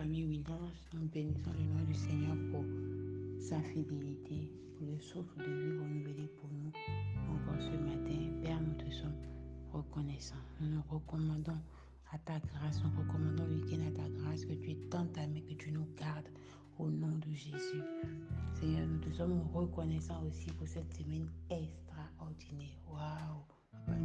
famille Williams, nous bénissons le nom du Seigneur pour sa fidélité, pour le souffle de vie renouvelé pour nous encore ce matin. Père, nous te sommes reconnaissants. Nous nous recommandons à ta grâce, nous recommandons le week-end à ta grâce, que tu es tant aimé, que tu nous gardes au nom de Jésus. Seigneur, nous te sommes reconnaissants aussi pour cette semaine extraordinaire. Waouh!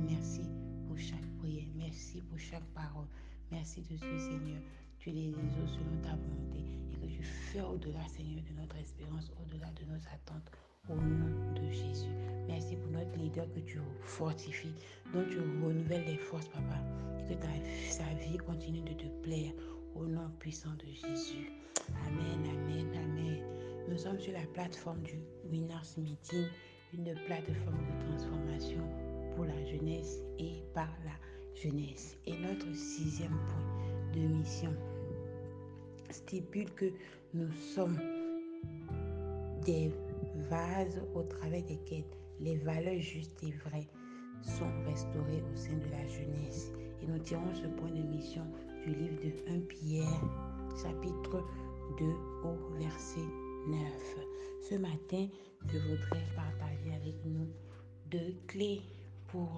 Merci pour chaque prière, merci pour chaque parole. Merci de ce Seigneur. Les eaux selon ta volonté et que tu fais au-delà, Seigneur, de notre espérance, au-delà de nos attentes, au nom de Jésus. Merci pour notre leader que tu fortifies, dont tu renouvelles les forces, Papa, et que ta, sa vie continue de te plaire au nom puissant de Jésus. Amen, amen, amen. Nous sommes sur la plateforme du Winners Meeting, une plateforme de transformation pour la jeunesse et par la jeunesse. Et notre sixième point de mission stipule que nous sommes des vases au travers desquels les valeurs justes et vraies sont restaurées au sein de la jeunesse. Et nous tirons ce point de mission du livre de 1 Pierre, chapitre 2 au verset 9. Ce matin, je voudrais partager avec nous deux clés pour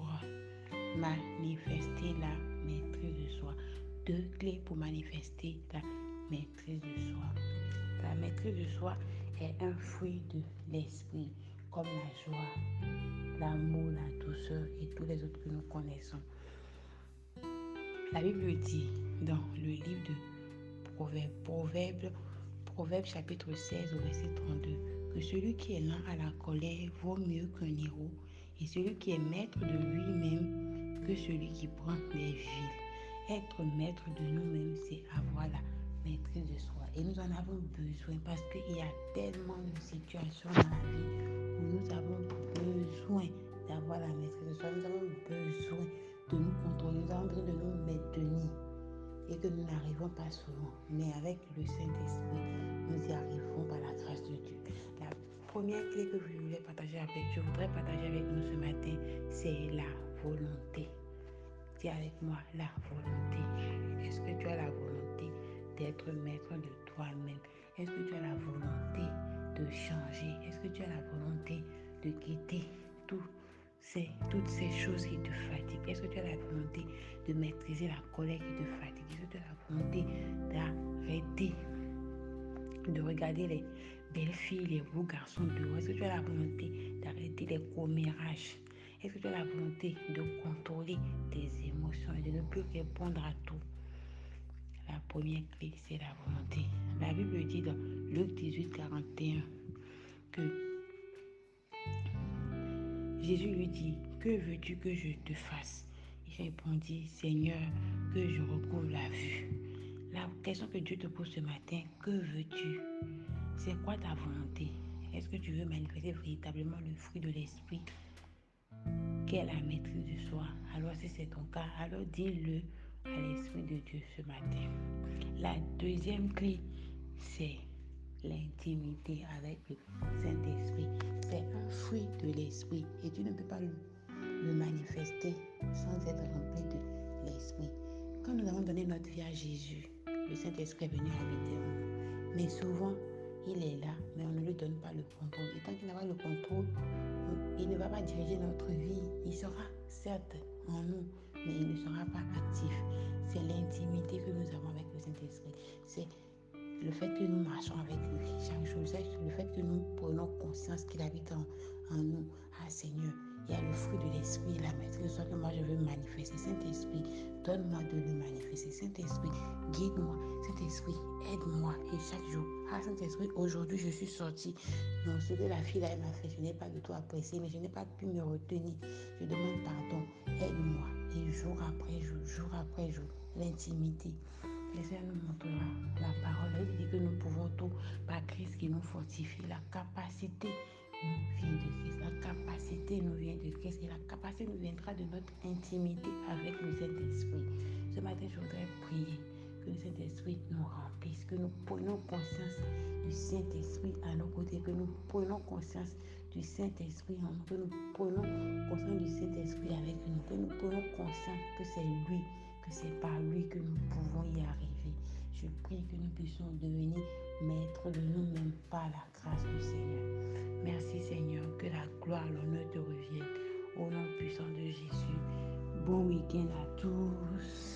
manifester la maîtrise de soi. Deux clés pour manifester la maîtrise de soi. La maîtrise de soi est un fruit de l'esprit, comme la joie, l'amour, la douceur et tous les autres que nous connaissons. La Bible dit dans le livre de Proverbes, Proverbes, Proverbes chapitre 16 au verset 32, que celui qui est lent à la colère vaut mieux qu'un héros, et celui qui est maître de lui-même que celui qui prend les villes. Être maître de nous-mêmes, c'est avoir la maîtrise de soi. Et nous en avons besoin parce qu'il y a tellement de situations dans la vie où nous avons besoin d'avoir la maîtrise de soi. Nous avons besoin de nous contrôler, nous avons besoin de nous maintenir et que nous n'arrivons pas souvent. Mais avec le Saint-Esprit, nous y arrivons par la grâce de Dieu. La première clé que je voulais partager avec, je voudrais partager avec nous ce matin, c'est la volonté. Dis avec moi la volonté. Est-ce que tu as la volonté? D'être maître de toi-même. Est-ce que tu as la volonté de changer? Est-ce que tu as la volonté de quitter tout ces, toutes ces choses qui te fatiguent? Est-ce que tu as la volonté de maîtriser la colère qui te fatigue? Est-ce que tu as la volonté d'arrêter de regarder les belles filles, les beaux garçons dehors? Est-ce que tu as la volonté d'arrêter les commérages? Est-ce que tu as la volonté de contrôler tes émotions et de ne plus répondre à tout? Première clé, c'est la volonté. La Bible dit dans Luc 18, 41 que Jésus lui dit, que veux-tu que je te fasse? Il répondit, Seigneur, que je recouvre la vue. La question que Dieu te pose ce matin, que veux-tu? C'est quoi ta volonté? Est-ce que tu veux manifester véritablement le fruit de l'esprit? Est la maîtrise de soi? Alors si c'est ton cas, alors dis-le à l'Esprit de Dieu ce matin. La deuxième clé, c'est l'intimité avec le Saint-Esprit. C'est un fruit de l'Esprit et tu ne peux pas le, manifester sans être rempli de l'Esprit. Quand nous avons donné notre vie à Jésus, le Saint-Esprit est venu habiter en nous. Mais souvent, il est là, mais on ne lui donne pas le contrôle. Et tant qu'il n'a pas le contrôle, il ne va pas diriger notre vie. Il sera certes en nous, mais il ne sera pas actif. Nous avons avec le Saint-Esprit. C'est le fait que nous marchons avec lui chaque jour. C'est le fait que nous prenons conscience qu'il habite en, nous. Ah Seigneur, il y a le fruit de l'esprit, la maîtrise de que moi je veux manifester. Saint-Esprit, donne-moi de le manifester. Saint-Esprit, guide-moi. Saint-Esprit, aide-moi. Et chaque jour, ah Saint-Esprit, aujourd'hui je suis sortie. Non, ce que la fille là m'a fait, je n'ai pas de tout apprécié, mais je n'ai pas pu me retenir. Je demande pardon. Aide-moi. Et jour après jour, l'intimité. Le Seigneur nous montrera la parole. Il dit que nous pouvons tout par Christ qui nous fortifie. La capacité nous vient de Christ. La capacité nous vient de Christ. Et la capacité nous viendra de notre intimité avec le Saint-Esprit. Ce matin, je voudrais prier que le Saint-Esprit nous remplisse, que nous prenions conscience du Saint-Esprit à nos côtés, que nous prenions conscience du Saint-Esprit en nous, que nous prenons conscience du Saint-Esprit avec nous, que nous prenons conscience que c'est lui, c'est par lui que nous pouvons y arriver. Je prie que nous puissions devenir maîtres de nous-mêmes par la grâce du Seigneur. Merci Seigneur, que la gloire, l'honneur te reviennent. Au nom puissant de Jésus. Bon week-end à tous.